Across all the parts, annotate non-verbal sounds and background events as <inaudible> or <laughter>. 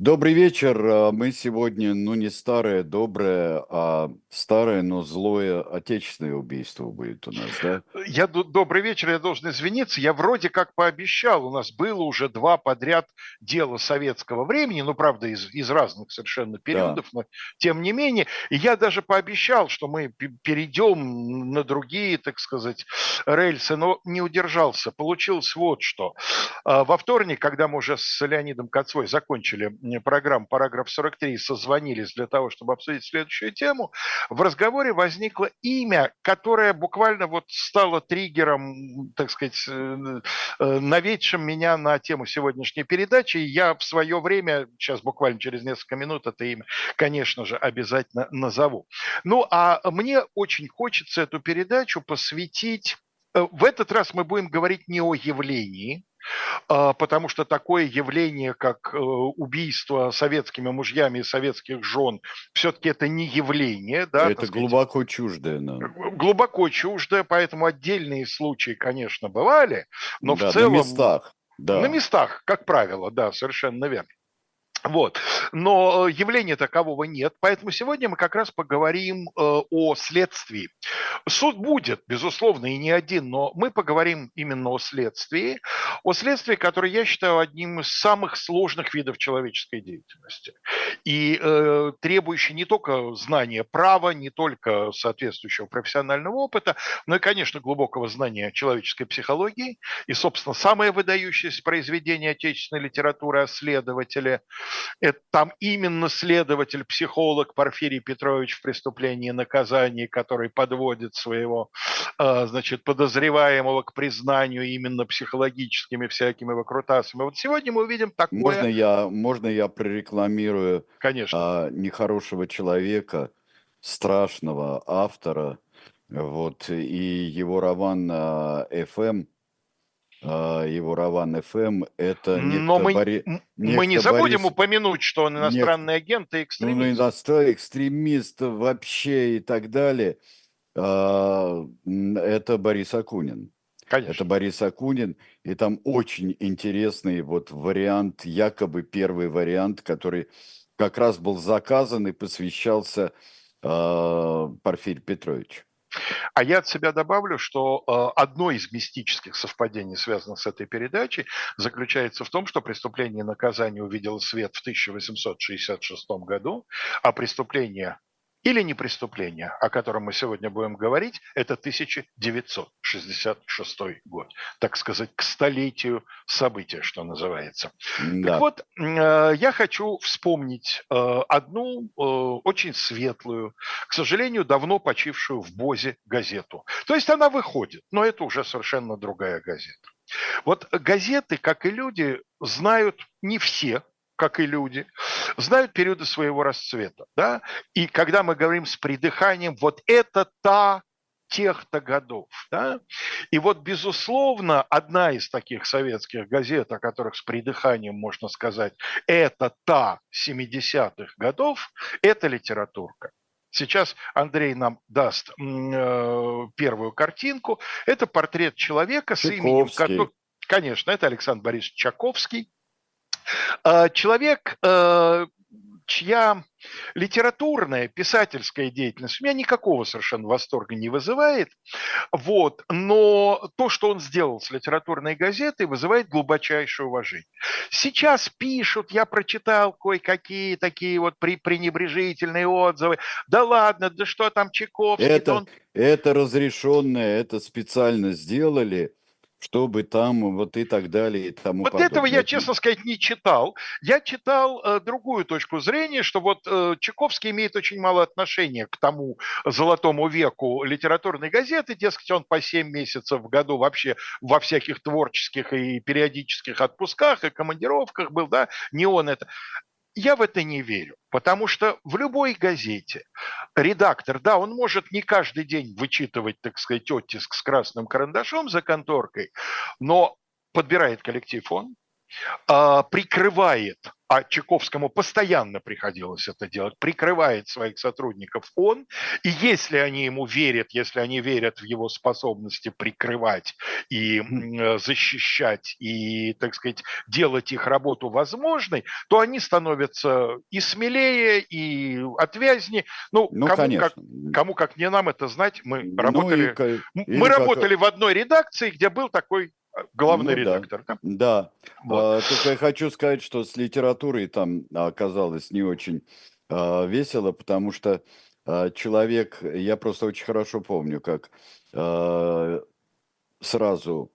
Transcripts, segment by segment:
Добрый вечер. А, мы сегодня, ну, не старое, доброе, а старое, но злое отечественное убийство будет у нас, да? Я добрый вечер, я должен извиниться. Я вроде как пообещал, у нас было уже два подряд дела советского времени, ну, правда, из, из разных совершенно периодов, да. но тем не менее. И я даже пообещал, что мы перейдем на другие, так сказать, рельсы, но не удержался. Получилось вот что. А, во вторник, когда мы уже с Леонидом Коцвой закончили программ «Параграф 43» созвонились для того, чтобы обсудить следующую тему, в разговоре возникло имя, которое буквально вот стало триггером, так сказать, э, э, наведшим меня на тему сегодняшней передачи. Я в свое время, сейчас буквально через несколько минут это имя, конечно же, обязательно назову. Ну, а мне очень хочется эту передачу посвятить э, в этот раз мы будем говорить не о явлении, потому что такое явление, как э, убийство советскими мужьями и советских жен, все-таки это не явление. Да, это глубоко чуждое. Да. Глубоко чуждое, поэтому отдельные случаи, конечно, бывали, но да, в целом... На местах. Да. На местах, как правило, да, совершенно верно. Вот. Но э, явления такового нет, поэтому сегодня мы как раз поговорим э, о следствии. Суд будет, безусловно, и не один, но мы поговорим именно о следствии, о следствии, которое я считаю одним из самых сложных видов человеческой деятельности. И э, требующий не только знания права, не только соответствующего профессионального опыта, но и, конечно, глубокого знания человеческой психологии. И, собственно, самое выдающееся произведение отечественной литературы о следователе – это там именно следователь, психолог Порфирий Петрович в преступлении и наказании, который подводит своего а, значит, подозреваемого к признанию именно психологическими всякими выкрутасами. Вот сегодня мы увидим такое... Можно я, можно я прорекламирую Конечно. А, нехорошего человека, страшного автора, вот, и его роман «ФМ», его Раван ФМ, это Но мы, Бори... мы не забудем Борис... упомянуть, что он иностранный Нек... агент и экстремист. Ну, иностранный экстремист вообще и так далее. А, это Борис Акунин. Конечно. Это Борис Акунин, и там очень интересный вот вариант, якобы первый вариант, который как раз был заказан и посвящался э, Порфирию Петровичу. А я от себя добавлю, что э, одно из мистических совпадений, связанных с этой передачей, заключается в том, что преступление и наказание увидело свет в 1866 году, а преступление или не преступление, о котором мы сегодня будем говорить, это 1966 год, так сказать, к столетию события, что называется. Да. Так вот, э, я хочу вспомнить э, одну э, очень светлую, к сожалению, давно почившую в Бозе газету. То есть она выходит, но это уже совершенно другая газета. Вот газеты, как и люди, знают не все, как и люди, знают периоды своего расцвета. Да? И когда мы говорим с придыханием, вот это та тех-то годов. Да? И вот, безусловно, одна из таких советских газет, о которых с придыханием можно сказать, это та 70-х годов, это литературка. Сейчас Андрей нам даст э, первую картинку. Это портрет человека Чаковский. с именем... Конечно, это Александр Борисович Чаковский. Э, человек, э, чья литературная, писательская деятельность у меня никакого совершенно восторга не вызывает, вот, но то, что он сделал с литературной газетой, вызывает глубочайшее уважение. Сейчас пишут, я прочитал кое-какие такие вот пренебрежительные отзывы, да ладно, да что там Чайковский. Это, он... это разрешенное, это специально сделали, чтобы там вот и так далее и тому Вот подобное. этого я, честно сказать, не читал. Я читал э, другую точку зрения, что вот э, Чайковский имеет очень мало отношения к тому золотому веку литературной газеты, дескать, он по 7 месяцев в году вообще во всяких творческих и периодических отпусках и командировках был, да, не он это. Я в это не верю, потому что в любой газете редактор, да, он может не каждый день вычитывать, так сказать, оттиск с красным карандашом за конторкой, но подбирает коллектив он, прикрывает а Чайковскому постоянно приходилось это делать, прикрывает своих сотрудников он, и если они ему верят, если они верят в его способности прикрывать и э, защищать, и, так сказать, делать их работу возможной, то они становятся и смелее, и отвязнее. Ну, ну кому, конечно. как, кому как не нам это знать, мы ну, работали, и, мы работали как... в одной редакции, где был такой главный ну, редактор. Да, да. Вот. А, только я хочу сказать, что с литературой там оказалось не очень а, весело, потому что а, человек, я просто очень хорошо помню, как а, сразу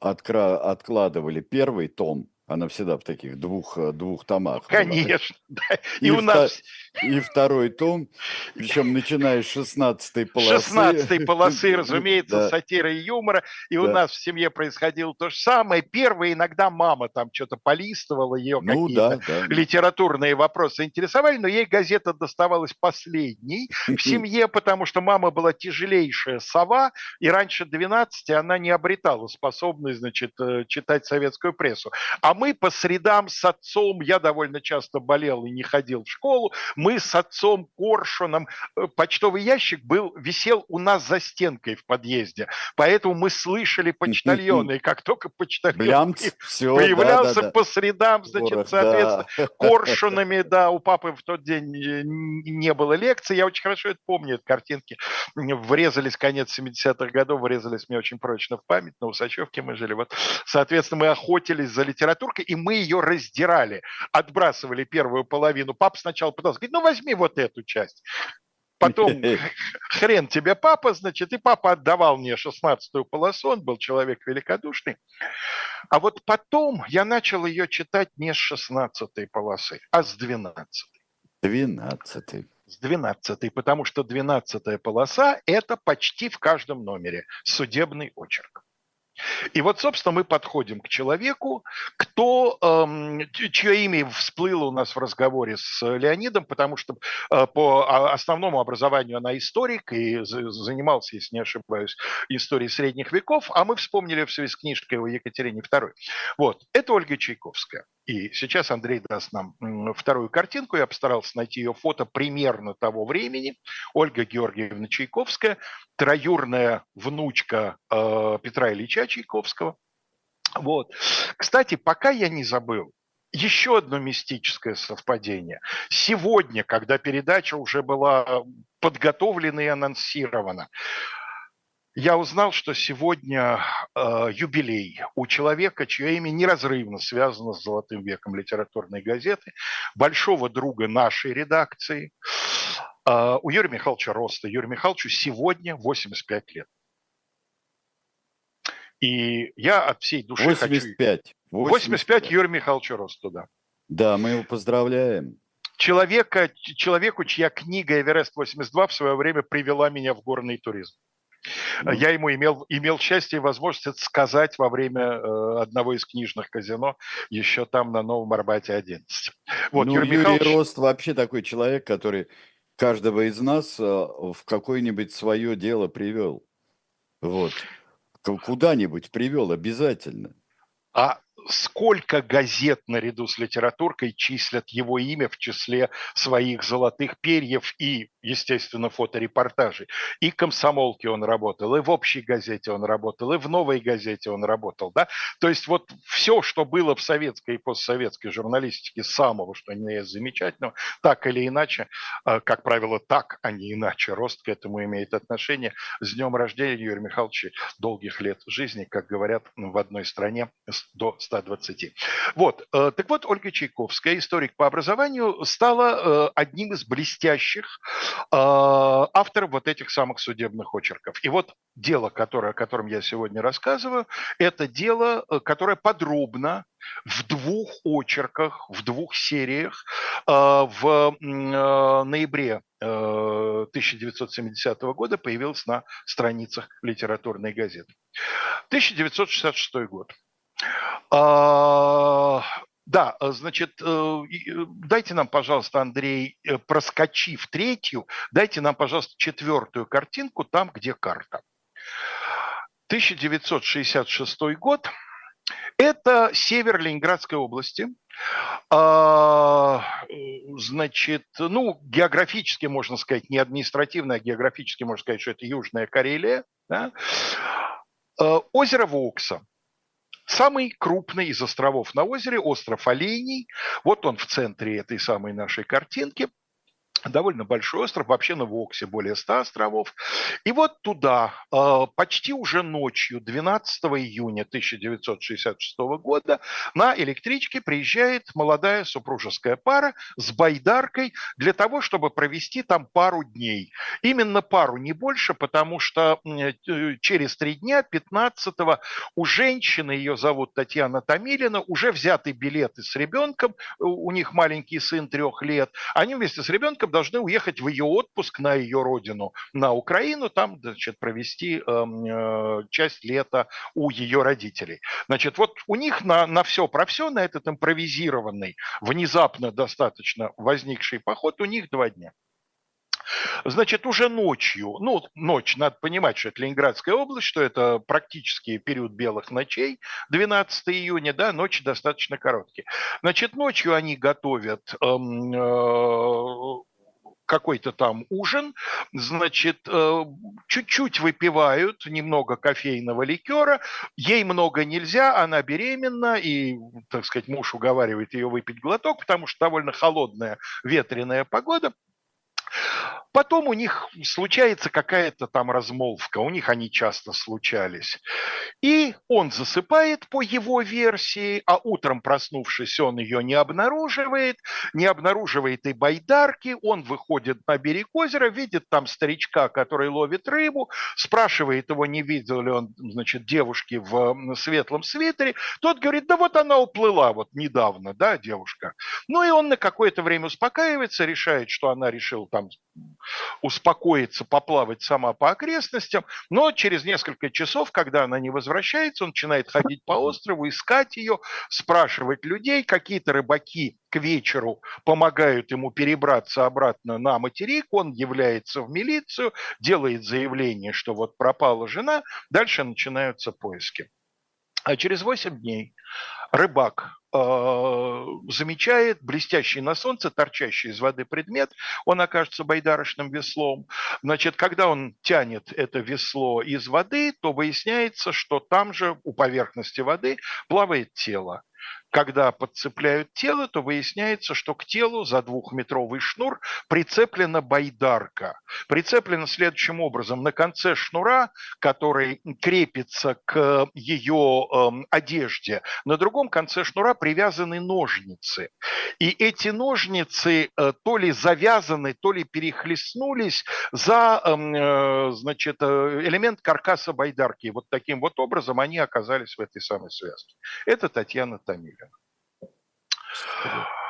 откра- откладывали первый том, она всегда в таких двух, э, двух томах. Конечно, <laughs> да. И, и у нас... И второй том, причем начиная с 16 полосы. 16 полосы, <laughs> разумеется, да. сатира и юмора. И да. у нас в семье происходило то же самое. Первые иногда мама там что-то полистывала, ее ну, какие-то да, да. литературные вопросы интересовали, но ей газета доставалась последней в <laughs> семье, потому что мама была тяжелейшая сова, и раньше 12 она не обретала способность, значит, э, читать советскую прессу. А мы по средам с отцом, я довольно часто болел и не ходил в школу, мы с отцом Коршуном, э, почтовый ящик был, висел у нас за стенкой в подъезде, поэтому мы слышали почтальона, и как только почтальон Блямц, все, появлялся да, да, по средам, значит, Город, соответственно, да. <laughs> Коршунами, да, у папы в тот день не было лекции, я очень хорошо это помню, эти картинки врезались, конец 70-х годов, врезались мне очень прочно в память, на Усачевке мы жили, вот, соответственно, мы охотились за литературой, турка, и мы ее раздирали, отбрасывали первую половину. Папа сначала пытался говорить, ну возьми вот эту часть. Потом <laughs> хрен тебе папа, значит, и папа отдавал мне 16-ю полосу, он был человек великодушный. А вот потом я начал ее читать не с 16-й полосы, а с 12-й. 12 с 12 потому что 12 полоса – это почти в каждом номере судебный очерк. И вот, собственно, мы подходим к человеку, кто, эм, чье имя всплыло у нас в разговоре с Леонидом, потому что э, по а, основному образованию она историк и занимался, если не ошибаюсь, историей средних веков, а мы вспомнили все с книжкой о Екатерине II. Вот, это Ольга Чайковская. И сейчас Андрей даст нам вторую картинку. Я постарался найти ее фото примерно того времени. Ольга Георгиевна Чайковская, троюрная внучка э, Петра Ильича Чайковского. Вот. Кстати, пока я не забыл, еще одно мистическое совпадение. Сегодня, когда передача уже была подготовлена и анонсирована, я узнал, что сегодня э, юбилей у человека, чье имя неразрывно связано с золотым веком литературной газеты, большого друга нашей редакции, э, у Юрия Михайловича Роста. Юрию Михайловичу сегодня 85 лет. И я от всей души 85. хочу... 85. 85 Юрию Михайловичу Росту, да. Да, мы его поздравляем. Человека, человеку, чья книга «Эверест-82» в свое время привела меня в горный туризм. Ну. Я ему имел, имел счастье и возможность это сказать во время э, одного из книжных казино, еще там на Новом Арбате 11. Вот, ну, Юрий, Юрий Михайлович... Рост вообще такой человек, который каждого из нас э, в какое-нибудь свое дело привел. Вот. Куда-нибудь привел обязательно. А сколько газет наряду с литературкой числят его имя в числе своих золотых перьев и, естественно, фоторепортажей. И комсомолки он работал, и в общей газете он работал, и в новой газете он работал. Да? То есть вот все, что было в советской и постсоветской журналистике самого, что не замечательного, так или иначе, а, как правило, так, а не иначе, рост к этому имеет отношение. С днем рождения, Юрий Михайлович, долгих лет жизни, как говорят в одной стране, до 100 120. Вот. Э, так вот, Ольга Чайковская, историк по образованию, стала э, одним из блестящих э, авторов вот этих самых судебных очерков. И вот дело, которое, о котором я сегодня рассказываю, это дело, которое подробно в двух очерках, в двух сериях в ноябре 1970 года появилось на страницах литературной газеты. 1966 год. А, да, значит, э, э, дайте нам, пожалуйста, Андрей, э, проскочив третью, дайте нам, пожалуйста, четвертую картинку там, где карта. 1966 год. Это север Ленинградской области. А, значит, ну, географически можно сказать, не административно, а географически можно сказать, что это Южная Карелия. Да? Озеро Вокса. Самый крупный из островов на озере, остров Оленей. Вот он в центре этой самой нашей картинки – довольно большой остров, вообще на Воксе более 100 островов. И вот туда э, почти уже ночью, 12 июня 1966 года, на электричке приезжает молодая супружеская пара с байдаркой для того, чтобы провести там пару дней. Именно пару, не больше, потому что э, через три дня, 15 у женщины, ее зовут Татьяна Томилина, уже взяты билеты с ребенком, у них маленький сын трех лет, они вместе с ребенком должны уехать в ее отпуск на ее родину, на Украину, там, значит, провести эм, э, часть лета у ее родителей. Значит, вот у них на, на все про все, на этот импровизированный, внезапно достаточно возникший поход, у них два дня. Значит, уже ночью, ну, ночь, надо понимать, что это Ленинградская область, что это практически период белых ночей, 12 июня, да, ночи достаточно короткие. Значит, ночью они готовят эм, э, какой-то там ужин, значит, э, чуть-чуть выпивают, немного кофейного ликера, ей много нельзя, она беременна, и, так сказать, муж уговаривает ее выпить глоток, потому что довольно холодная ветреная погода. Потом у них случается какая-то там размолвка, у них они часто случались. И он засыпает по его версии, а утром проснувшись, он ее не обнаруживает, не обнаруживает и байдарки, он выходит на берег озера, видит там старичка, который ловит рыбу, спрашивает его, не видел ли он, значит, девушки в светлом свитере. Тот говорит, да вот она уплыла вот недавно, да, девушка. Ну и он на какое-то время успокаивается, решает, что она решила там успокоиться, поплавать сама по окрестностям, но через несколько часов, когда она не возвращается, он начинает ходить по острову, искать ее, спрашивать людей, какие-то рыбаки к вечеру помогают ему перебраться обратно на материк, он является в милицию, делает заявление, что вот пропала жена, дальше начинаются поиски. А через 8 дней рыбак замечает блестящий на солнце, торчащий из воды предмет, он окажется байдарочным веслом. Значит, когда он тянет это весло из воды, то выясняется, что там же у поверхности воды плавает тело. Когда подцепляют тело, то выясняется, что к телу за двухметровый шнур прицеплена байдарка. Прицеплена следующим образом. На конце шнура, который крепится к ее э, одежде, на другом конце шнура привязаны ножницы. И эти ножницы э, то ли завязаны, то ли перехлестнулись за эм, э, значит, э, элемент каркаса байдарки. Вот таким вот образом они оказались в этой самой связке. Это Татьяна Томилина. Tá Desculpa.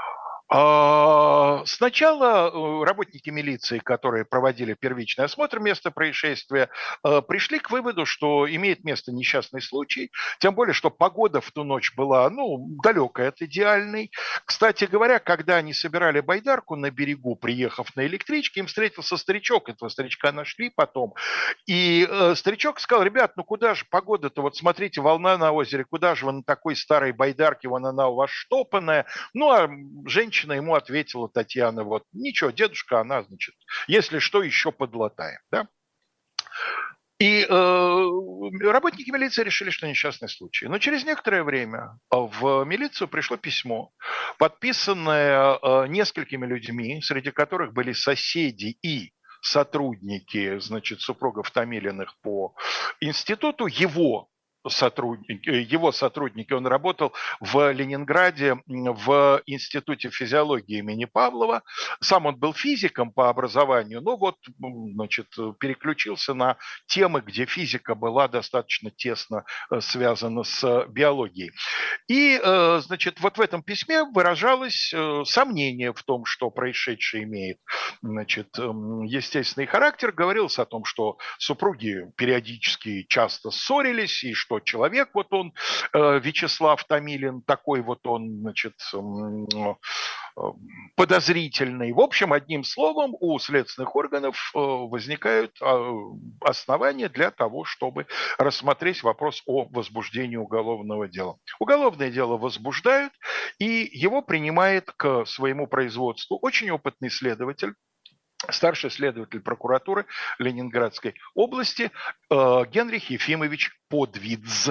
Сначала э, работники милиции, которые проводили первичный осмотр места происшествия, э, пришли к выводу, что имеет место несчастный случай, тем более, что погода в ту ночь была, ну, далекая от идеальной. Кстати говоря, когда они собирали байдарку на берегу, приехав на электричке, им встретился старичок, этого старичка нашли потом, и э, старичок сказал, ребят, ну куда же погода-то, вот смотрите, волна на озере, куда же вы на такой старой байдарке, вон она у вас штопанная, ну, а женщина женщина ему ответила, Татьяна, вот, ничего, дедушка, она, значит, если что, еще подлатаем, да? И э, работники милиции решили, что несчастный случай. Но через некоторое время в милицию пришло письмо, подписанное э, несколькими людьми, среди которых были соседи и сотрудники, значит, супругов Томилиных по институту, его сотрудники, его сотрудники, он работал в Ленинграде в Институте физиологии имени Павлова. Сам он был физиком по образованию, но вот, значит, переключился на темы, где физика была достаточно тесно э, связана с биологией. И, э, значит, вот в этом письме выражалось э, сомнение в том, что происшедшее имеет, значит, эм, естественный характер. Говорилось о том, что супруги периодически часто ссорились, и что что человек, вот он, э, Вячеслав Томилин, такой вот он, значит, подозрительный. В общем, одним словом, у следственных органов возникают основания для того, чтобы рассмотреть вопрос о возбуждении уголовного дела. Уголовное дело возбуждают, и его принимает к своему производству очень опытный следователь, старший следователь прокуратуры Ленинградской области э, Генрих Ефимович Подвидз.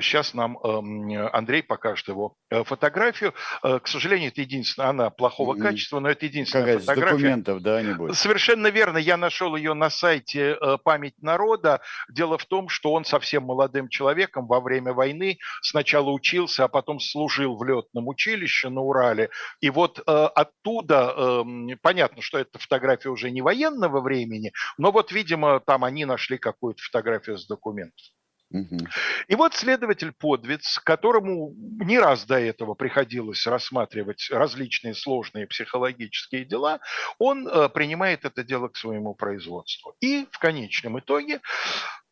Сейчас нам эм, Андрей покажет его э, фотографию. Э, к сожалению, это единственная, она плохого качества, но это единственная Какая фотография. документов, да, не будет? Совершенно верно. Я нашел ее на сайте э, «Память народа». Дело в том, что он совсем молодым человеком во время войны сначала учился, а потом служил в летном училище на Урале. И вот оттуда, эм, понятно, что эта фотография уже не военного времени, но вот, видимо, там они нашли какую-то фотографию с документов. И вот следователь Подвиц, которому не раз до этого приходилось рассматривать различные сложные психологические дела, он э, принимает это дело к своему производству. И в конечном итоге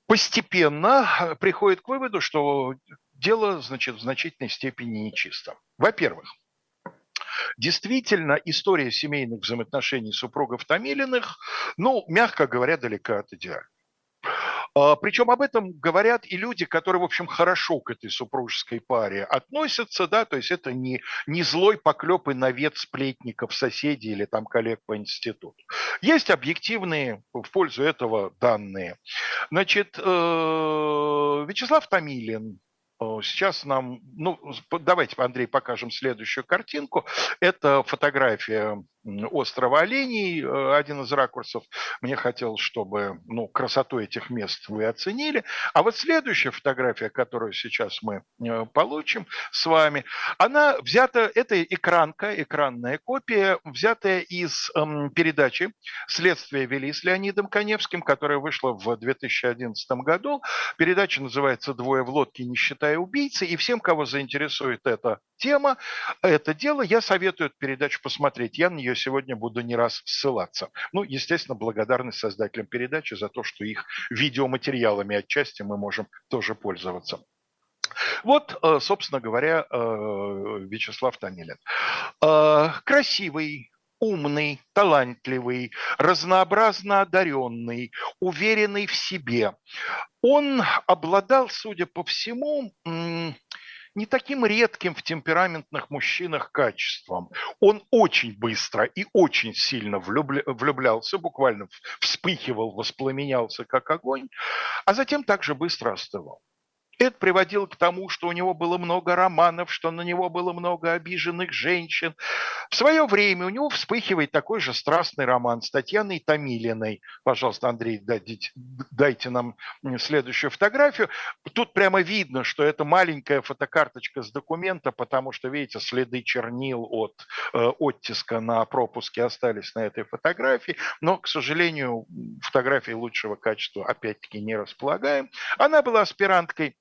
постепенно э, приходит к выводу, что дело значит, в значительной степени нечисто. Во-первых, Действительно, история семейных взаимоотношений супругов Томилиных, ну, мягко говоря, далека от идеала. А, Причем об этом говорят и люди, которые, в общем, хорошо к этой супружеской паре относятся, да, то есть это не, не злой поклеп и навет сплетников соседей или там коллег по институту. Есть объективные в пользу этого данные. Значит, э, Вячеслав Томилин, Сейчас нам, ну, давайте, Андрей, покажем следующую картинку. Это фотография острова Оленей, э, один из ракурсов. Мне хотелось, чтобы ну, красоту этих мест вы оценили. А вот следующая фотография, которую сейчас мы э, получим с вами, она взята, это экранка, экранная копия, взятая из эм, передачи «Следствие вели» с Леонидом Коневским, которая вышла в 2011 году. Передача называется «Двое в лодке, не считая убийцы». И всем, кого заинтересует эта тема, это дело, я советую эту передачу посмотреть. Я на нее сегодня буду не раз ссылаться. Ну, естественно, благодарность создателям передачи за то, что их видеоматериалами отчасти мы можем тоже пользоваться. Вот, э, собственно говоря, э, Вячеслав Танилин. Э, красивый, умный, талантливый, разнообразно одаренный, уверенный в себе. Он обладал, судя по всему, не таким редким в темпераментных мужчинах качеством. Он очень быстро и очень сильно влюбля... влюблялся, буквально вспыхивал, воспламенялся как огонь, а затем также быстро остывал. Это приводило к тому, что у него было много романов, что на него было много обиженных женщин. В свое время у него вспыхивает такой же страстный роман с Татьяной Томилиной. Пожалуйста, Андрей, дайте, дайте нам следующую фотографию. Тут прямо видно, что это маленькая фотокарточка с документа, потому что, видите, следы чернил от э, оттиска на пропуске остались на этой фотографии. Но, к сожалению, фотографии лучшего качества опять-таки не располагаем. Она была аспиранткой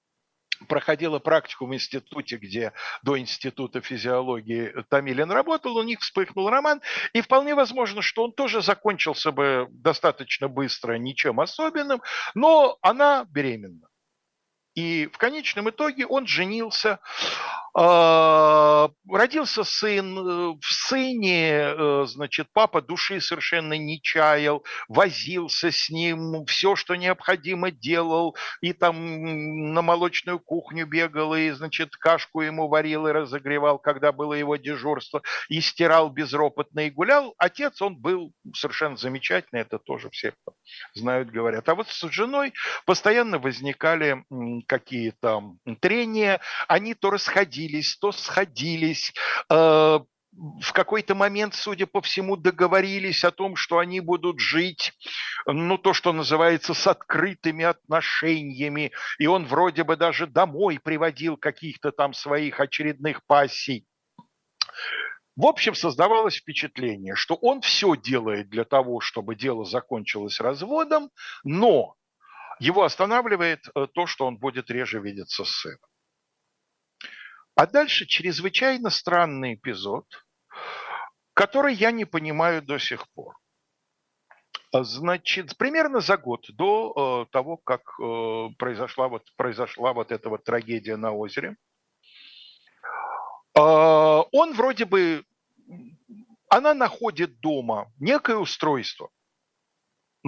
проходила практику в институте, где до института физиологии Томилин работал, у них вспыхнул роман, и вполне возможно, что он тоже закончился бы достаточно быстро, ничем особенным, но она беременна. И в конечном итоге он женился родился сын, э, в сыне, э, значит, папа души совершенно не чаял, возился с ним, все, что необходимо делал, и там на молочную кухню бегал, и, значит, кашку ему варил и разогревал, когда было его дежурство, и стирал безропотно и гулял. Отец, он был совершенно замечательный, это тоже все знают, говорят. А вот с женой постоянно возникали какие-то трения, они то расходились, расходились, то сходились. Э, в какой-то момент, судя по всему, договорились о том, что они будут жить, ну, то, что называется, с открытыми отношениями. И он вроде бы даже домой приводил каких-то там своих очередных пассий. В общем, создавалось впечатление, что он все делает для того, чтобы дело закончилось разводом, но его останавливает э, то, что он будет реже видеться с сыном. А дальше чрезвычайно странный эпизод, который я не понимаю до сих пор. Значит, примерно за год до э, того, как э, произошла, вот, произошла вот эта вот трагедия на озере, э, он вроде бы она находит дома некое устройство,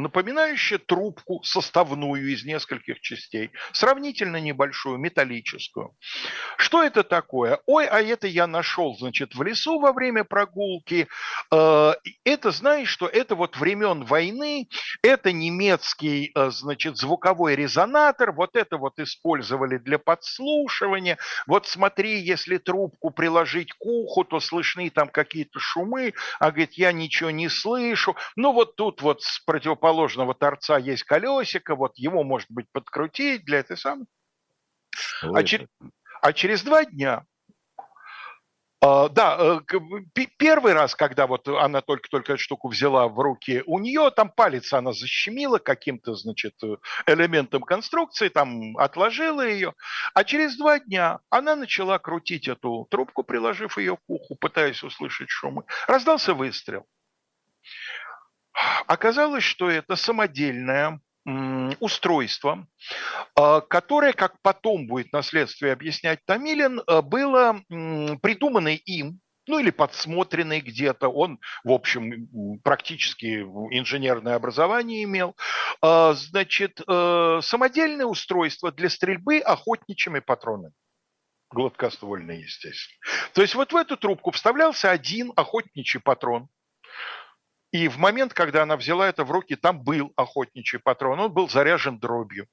напоминающее трубку составную из нескольких частей, сравнительно небольшую, металлическую. Что это такое? Ой, а это я нашел, значит, в лесу во время прогулки. Э, это, знаешь, что это вот времен войны, это немецкий, э, значит, звуковой резонатор, вот это вот использовали для подслушивания. Вот смотри, если трубку приложить к уху, то слышны там какие-то шумы, а говорит, я ничего не слышу. Ну вот тут вот с противоположной противоположного торца есть колесико, вот его, может быть, подкрутить для этой самой. А, чер... а через два дня Uh, да, uh, первый раз, когда вот она только-только эту штуку взяла в руки, у нее там палец она защемила каким-то, значит, элементом конструкции, там отложила ее, а через два дня она начала крутить эту трубку, приложив ее к уху, пытаясь услышать шумы. Раздался выстрел. Оказалось, что это самодельное устройство, а, которое, как потом будет на следствии объяснять Томилин, а, было придумано им, ну или подсмотренный где-то. Он, в общем, практически инженерное образование имел. А, значит, э, самодельное устройство для стрельбы охотничьими патронами. Гладкоствольные, естественно. То есть вот в эту трубку вставлялся один охотничий патрон, и в момент, когда она взяла это в руки, там был охотничий патрон, он был заряжен дробью.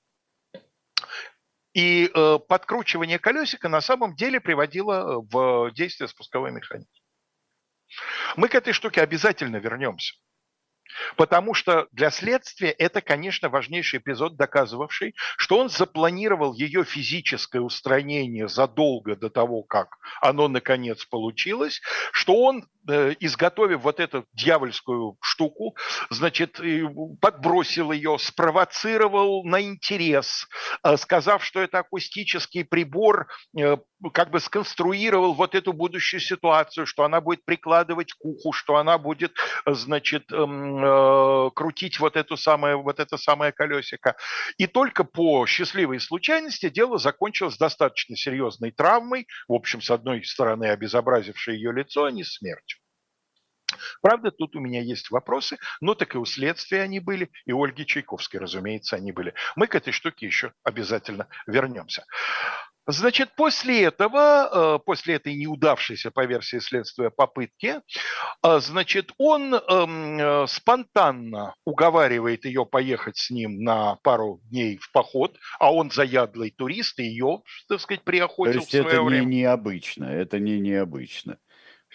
И э, подкручивание колесика на самом деле приводило э, в действие спусковой механизм. Мы к этой штуке обязательно вернемся. Потому что для следствия это, конечно, важнейший эпизод, доказывавший, что он запланировал ее физическое устранение задолго до того, как оно наконец получилось, что он изготовив вот эту дьявольскую штуку, значит, подбросил ее, спровоцировал на интерес, э, сказав, что это акустический прибор, э, как бы сконструировал вот эту будущую ситуацию, что она будет прикладывать к уху, что она будет, значит, эм, крутить вот, эту самое, вот это самое колесико. И только по счастливой случайности дело закончилось достаточно серьезной травмой, в общем, с одной стороны обезобразившей ее лицо, а не смертью. Правда, тут у меня есть вопросы, но так и у следствия они были, и у Ольги Чайковской, разумеется, они были. Мы к этой штуке еще обязательно вернемся. Значит, после этого, э, после этой неудавшейся по версии следствия попытки, э, значит, он эм, э, спонтанно уговаривает ее поехать с ним на пару дней в поход, а он заядлый турист, и ее, так сказать, приохотил То есть в свое это время. не необычно, это не необычно.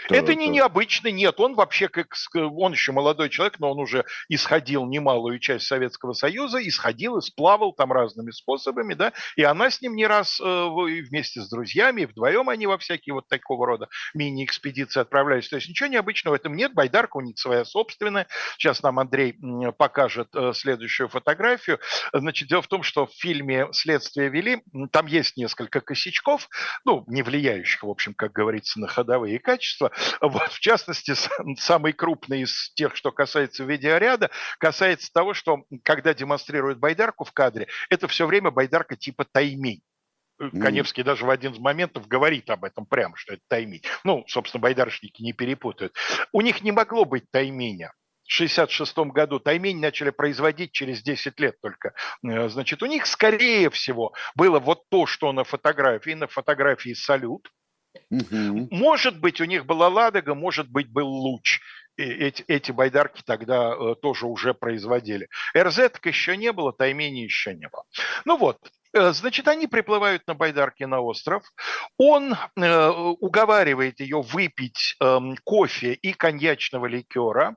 Что это не необычно, нет. Он вообще, как он еще молодой человек, но он уже исходил немалую часть Советского Союза, исходил и сплавал там разными способами, да, и она с ним не раз э, вместе с друзьями, вдвоем они во всякие вот такого рода мини-экспедиции отправлялись. То есть ничего необычного в этом нет, байдарка у них своя собственная. Сейчас нам Андрей покажет э, следующую фотографию. Значит, дело в том, что в фильме «Следствие вели», там есть несколько косячков, ну, не влияющих, в общем, как говорится, на ходовые качества, вот, в частности, самый крупный из тех, что касается видеоряда, касается того, что когда демонстрируют байдарку в кадре, это все время байдарка типа таймень. Каневский даже в один из моментов говорит об этом прямо, что это таймень. Ну, собственно, байдарочники не перепутают. У них не могло быть тайменя. В 1966 году таймень начали производить через 10 лет только. Э, значит, у них, скорее всего, было вот то, что на фотографии. На фотографии салют, Угу. Может быть, у них была Ладога, может быть, был Луч. Эти, эти байдарки тогда э, тоже уже производили. РЗ еще не было, Таймени еще не было. Ну вот, э, Значит, они приплывают на байдарке на остров. Он э, уговаривает ее выпить э, кофе и коньячного ликера.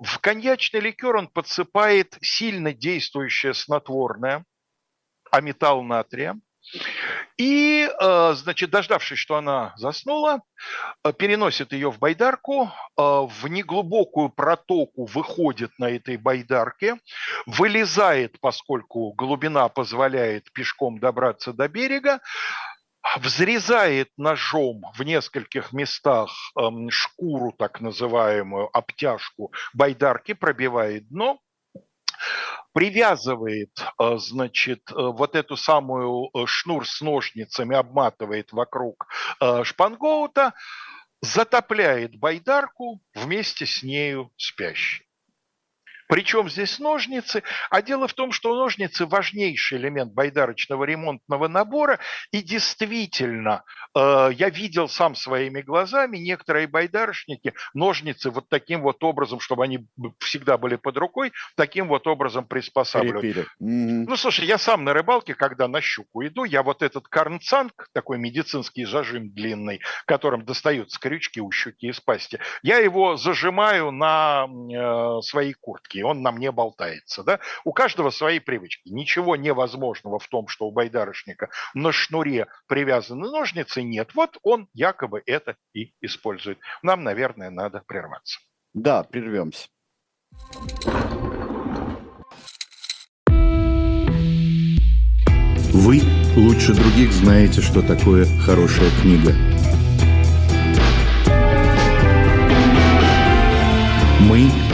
В коньячный ликер он подсыпает сильно действующее снотворное, аметал натрия. И, э, значит, дождавшись, что она заснула, э, переносит ее в байдарку, э, в неглубокую протоку выходит на этой байдарке, вылезает, поскольку глубина позволяет пешком добраться до берега, взрезает ножом в нескольких местах эм, шкуру, так называемую, обтяжку байдарки, пробивает дно, привязывает, э, значит, э, вот эту самую э, шнур с ножницами, обматывает вокруг шпангоута, затопляет байдарку вместе с нею спящий. Причем здесь ножницы? А дело в том, что ножницы – важнейший элемент байдарочного ремонтного набора. И действительно, э, я видел сам своими глазами, некоторые байдарочники ножницы вот таким вот образом, чтобы они всегда были под рукой, таким вот образом приспосабливают. Ну, слушай, я сам на рыбалке, когда на щуку иду, я вот этот карнцанг, такой медицинский зажим длинный, которым достаются крючки у щуки из пасти, я его зажимаю на э, своей куртке он на мне болтается. Да? У каждого свои привычки. Ничего невозможного в том, что у байдарочника на шнуре привязаны ножницы, нет. Вот он якобы это и использует. Нам, наверное, надо прерваться. Да, прервемся. Вы лучше других знаете, что такое хорошая книга. Мы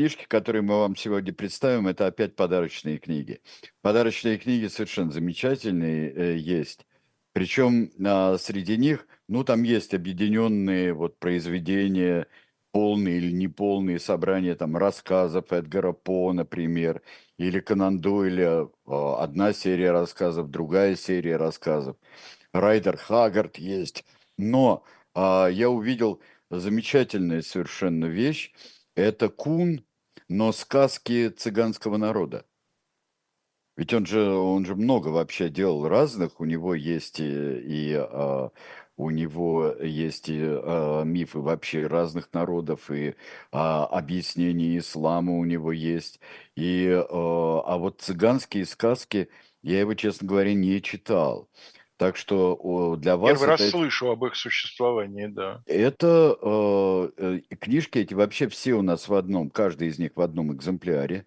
Книжки, которые мы вам сегодня представим, это опять подарочные книги. Подарочные книги совершенно замечательные э, есть. Причем а, среди них, ну, там есть объединенные вот произведения, полные или неполные собрания там рассказов Эдгара По, например, или Конан Дойля, а, одна серия рассказов, другая серия рассказов. Райдер Хаггард есть. Но а, я увидел замечательную совершенно вещь. Это Кун но сказки цыганского народа. Ведь он же, он же много вообще делал разных, у него есть и, и а, у него есть и а, мифы вообще разных народов, и а, объяснения ислама у него есть. И, а, а вот цыганские сказки, я его, честно говоря, не читал. Так что для вас... Первый раз слышу об их существовании, да. Это э, книжки эти вообще все у нас в одном, каждый из них в одном экземпляре.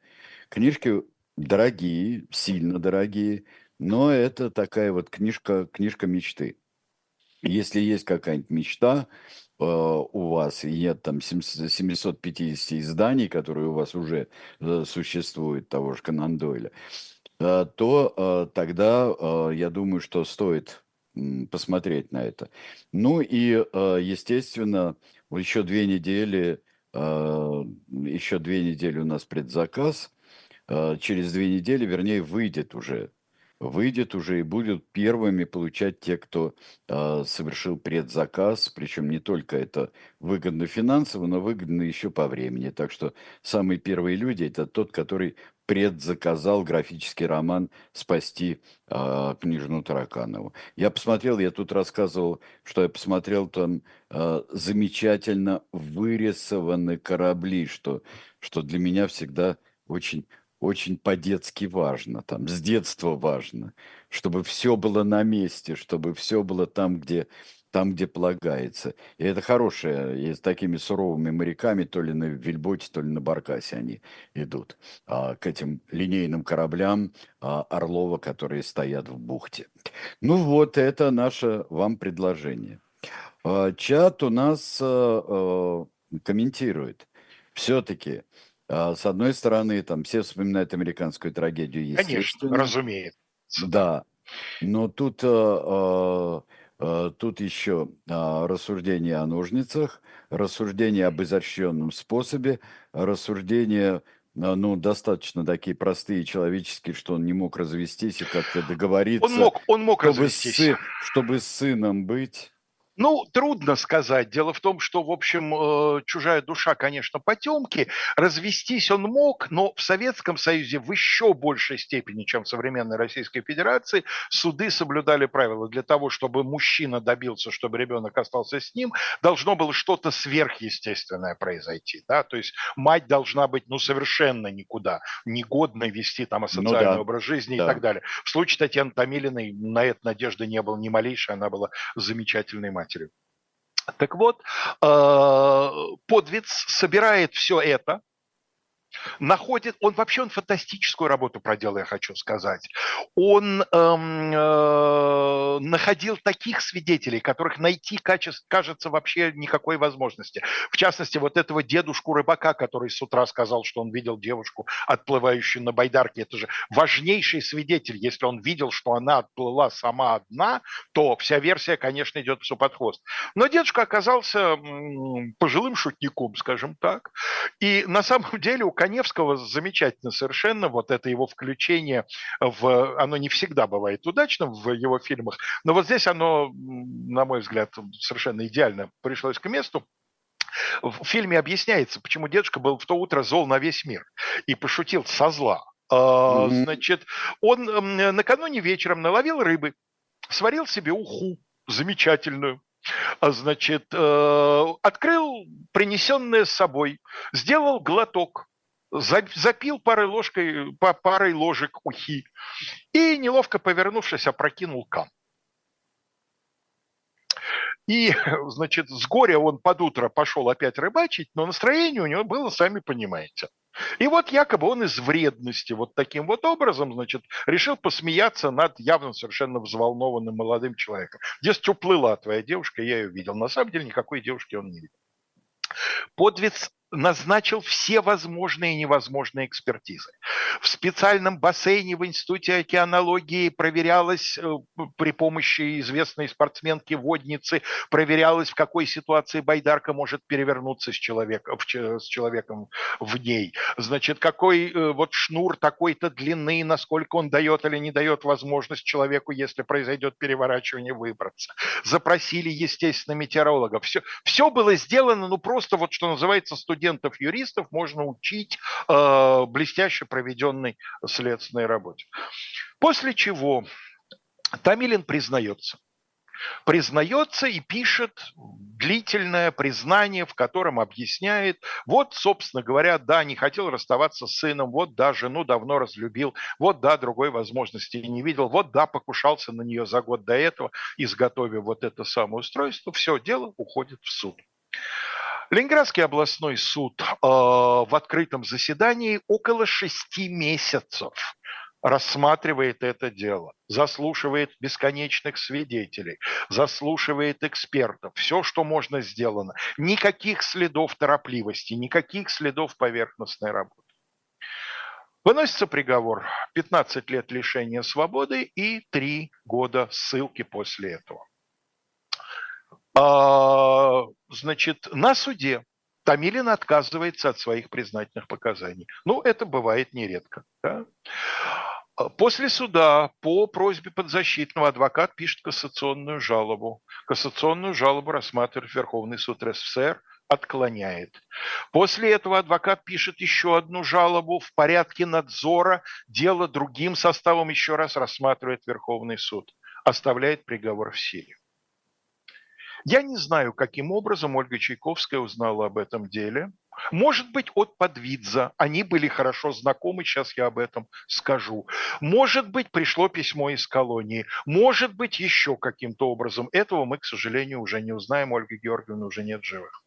Книжки дорогие, сильно дорогие, но это такая вот книжка, книжка мечты. Если есть какая-нибудь мечта э, у вас, и нет там 750 изданий, которые у вас уже э, существуют, того же Конан Дойля, то э, тогда э, я думаю, что стоит посмотреть на это. Ну и, естественно, еще две недели, еще две недели у нас предзаказ. Через две недели, вернее, выйдет уже выйдет уже и будут первыми получать те, кто э, совершил предзаказ. Причем не только это выгодно финансово, но выгодно еще по времени. Так что самые первые люди это тот, который предзаказал графический роман «Спасти э, княжну Тараканову». Я посмотрел, я тут рассказывал, что я посмотрел там э, замечательно вырисованы корабли, что, что для меня всегда очень очень по-детски важно, там, с детства важно, чтобы все было на месте, чтобы все было там, где, там, где полагается. И это хорошее, и с такими суровыми моряками, то ли на Вильботе, то ли на Баркасе они идут, а, к этим линейным кораблям а, Орлова, которые стоят в бухте. Ну вот, это наше вам предложение. А, чат у нас а, а, комментирует. Все-таки а, с одной стороны, там все вспоминают американскую трагедию. Конечно, разумеется. Да, но тут, а, а, тут еще рассуждение о ножницах, рассуждение об изощренном способе, рассуждение ну, достаточно такие простые человеческие, что он не мог развестись и как-то договориться. Он мог, он мог чтобы развестись. С, чтобы с сыном быть. Ну, трудно сказать. Дело в том, что, в общем, э, чужая душа, конечно, потемки. Развестись он мог, но в Советском Союзе в еще большей степени, чем в современной Российской Федерации, суды соблюдали правила. Для того, чтобы мужчина добился, чтобы ребенок остался с ним, должно было что-то сверхъестественное произойти. Да? То есть мать должна быть, ну, совершенно никуда, негодной вести там асоциальный ну, да. образ жизни да. и так далее. В случае Татьяны Томилиной на это надежды не было ни малейшей, она была замечательной матерью матерью. Так вот, э, Подвиц собирает все это, находит, он вообще он фантастическую работу проделал, я хочу сказать. Он эм, э, находил таких свидетелей, которых найти качеств, кажется вообще никакой возможности. В частности, вот этого дедушку рыбака, который с утра сказал, что он видел девушку, отплывающую на байдарке. Это же важнейший свидетель. Если он видел, что она отплыла сама одна, то вся версия, конечно, идет все под. Но дедушка оказался пожилым шутником, скажем так. И на самом <laughs> деле у Коневского замечательно совершенно, вот это его включение в... Оно не всегда бывает удачным в его фильмах, но вот здесь оно, на мой взгляд, совершенно идеально пришлось к месту. В фильме объясняется, почему дедушка был в то утро зол на весь мир и пошутил со зла. Mm-hmm. Значит, он накануне вечером наловил рыбы, сварил себе уху замечательную, а, значит, э, открыл принесенное с собой, сделал глоток, запил парой, ложкой, парой ложек ухи и, неловко повернувшись, опрокинул кам. И, значит, с горя он под утро пошел опять рыбачить, но настроение у него было, сами понимаете. И вот якобы он из вредности вот таким вот образом, значит, решил посмеяться над явно совершенно взволнованным молодым человеком. Дескать, уплыла твоя девушка, я ее видел. На самом деле никакой девушки он не видел. Подвиц назначил все возможные и невозможные экспертизы. В специальном бассейне в Институте океанологии проверялось э, при помощи известной спортсменки-водницы, проверялось, в какой ситуации байдарка может перевернуться с, человека, с человеком в ней. Значит, какой э, вот шнур такой-то длины, насколько он дает или не дает возможность человеку, если произойдет переворачивание, выбраться. Запросили, естественно, метеорологов. Все, все было сделано, ну просто вот, что называется, студент студентов-юристов можно учить э, блестяще проведенной следственной работе. После чего Тамилин признается. Признается и пишет длительное признание, в котором объясняет, вот, собственно говоря, да, не хотел расставаться с сыном, вот, да, жену давно разлюбил, вот, да, другой возможности не видел, вот, да, покушался на нее за год до этого, изготовив вот это самое устройство, все, дело уходит в суд. Ленинградский областной суд э, в открытом заседании около шести месяцев рассматривает это дело, заслушивает бесконечных свидетелей, заслушивает экспертов, все, что можно сделано. Никаких следов торопливости, никаких следов поверхностной работы. Выносится приговор 15 лет лишения свободы и 3 года ссылки после этого. А, значит, на суде Томилин отказывается от своих признательных показаний. Ну, это бывает нередко. Да? А, после суда по просьбе подзащитного адвокат пишет кассационную жалобу. Кассационную жалобу рассматривает Верховный суд РСФСР, отклоняет. После этого адвокат пишет еще одну жалобу в порядке надзора. Дело другим составом еще раз рассматривает Верховный суд. Оставляет приговор в силе. Я не знаю, каким образом Ольга Чайковская узнала об этом деле. Может быть, от Подвидза. Они были хорошо знакомы, сейчас я об этом скажу. Может быть, пришло письмо из колонии. Может быть, еще каким-то образом. Этого мы, к сожалению, уже не узнаем. Ольга Георгиевна уже нет живых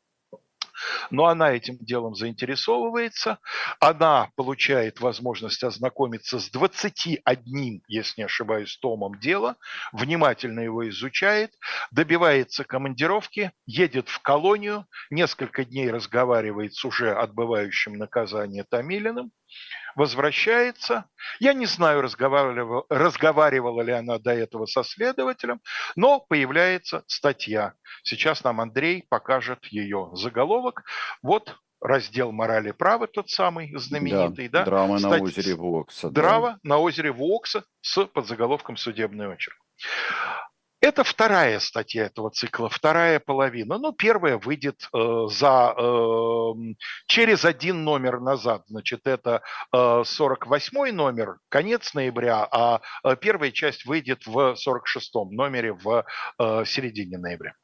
но она этим делом заинтересовывается, она получает возможность ознакомиться с 21, если не ошибаюсь, томом дела, внимательно его изучает, добивается командировки, едет в колонию, несколько дней разговаривает с уже отбывающим наказание Томилиным, возвращается. Я не знаю, разговаривала, разговаривала ли она до этого со следователем, но появляется статья. Сейчас нам Андрей покажет ее заголовок. Вот раздел «Морали права», тот самый знаменитый. Да, да? драма Стать... на озере Вокса. Драма да. на озере Вокса с подзаголовком «Судебный очерк». Это вторая статья этого цикла, вторая половина. Ну, первая выйдет э, за, э, через один номер назад. Значит, это э, 48-й номер, конец ноября, а э, первая часть выйдет в 46-м номере в э, середине ноября.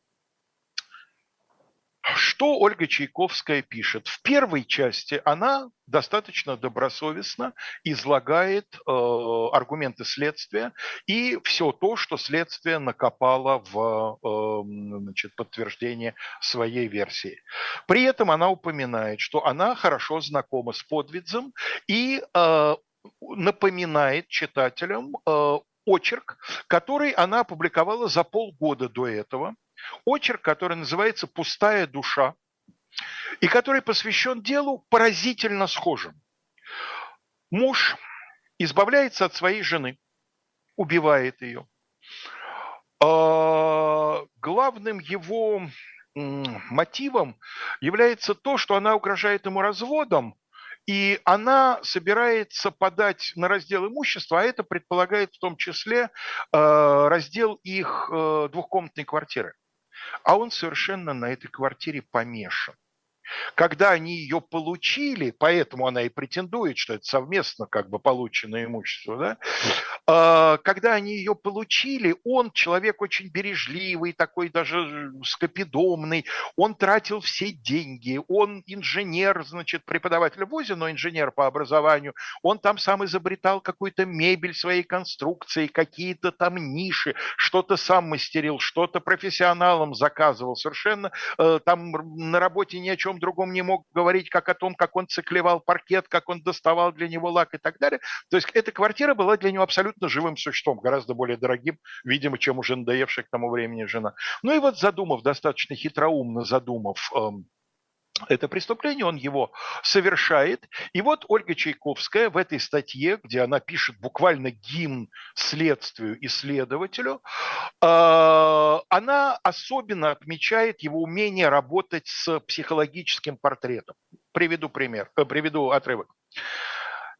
Что Ольга Чайковская пишет? В первой части она достаточно добросовестно излагает э, аргументы следствия и все то, что следствие накопало в э, значит, подтверждение своей версии. При этом она упоминает, что она хорошо знакома с Подвидзем и э, напоминает читателям э, очерк, который она опубликовала за полгода до этого – очерк, который называется «Пустая душа», и который посвящен делу поразительно схожим. Муж избавляется от своей жены, убивает ее. А, главным его мотивом является то, что она угрожает ему разводом, и она собирается подать на раздел имущества, а это предполагает в том числе а, раздел их э, двухкомнатной квартиры а он совершенно на этой квартире помешан. Когда они ее получили, поэтому она и претендует, что это совместно как бы полученное имущество, да? А, когда они ее получили, он человек очень бережливый, такой даже скопидомный, он тратил все деньги, он инженер, значит, преподаватель в ВУЗе, но инженер по образованию, он там сам изобретал какую-то мебель своей конструкции, какие-то там ниши, что-то сам мастерил, что-то профессионалам заказывал, совершенно э, там на работе ни о чем другом не мог говорить, как о том, как он циклевал паркет, как он доставал для него лак и так далее. То есть эта квартира была для него абсолютно живым существом, гораздо более дорогим, видимо, чем уже надоевшая к тому времени жена. Ну и вот задумав, достаточно хитроумно задумав эм, это преступление, он его совершает. И вот Ольга Чайковская в этой статье, где она пишет буквально гимн следствию и следователю, э, она особенно отмечает его умение работать с психологическим портретом. Приведу пример, э, приведу отрывок.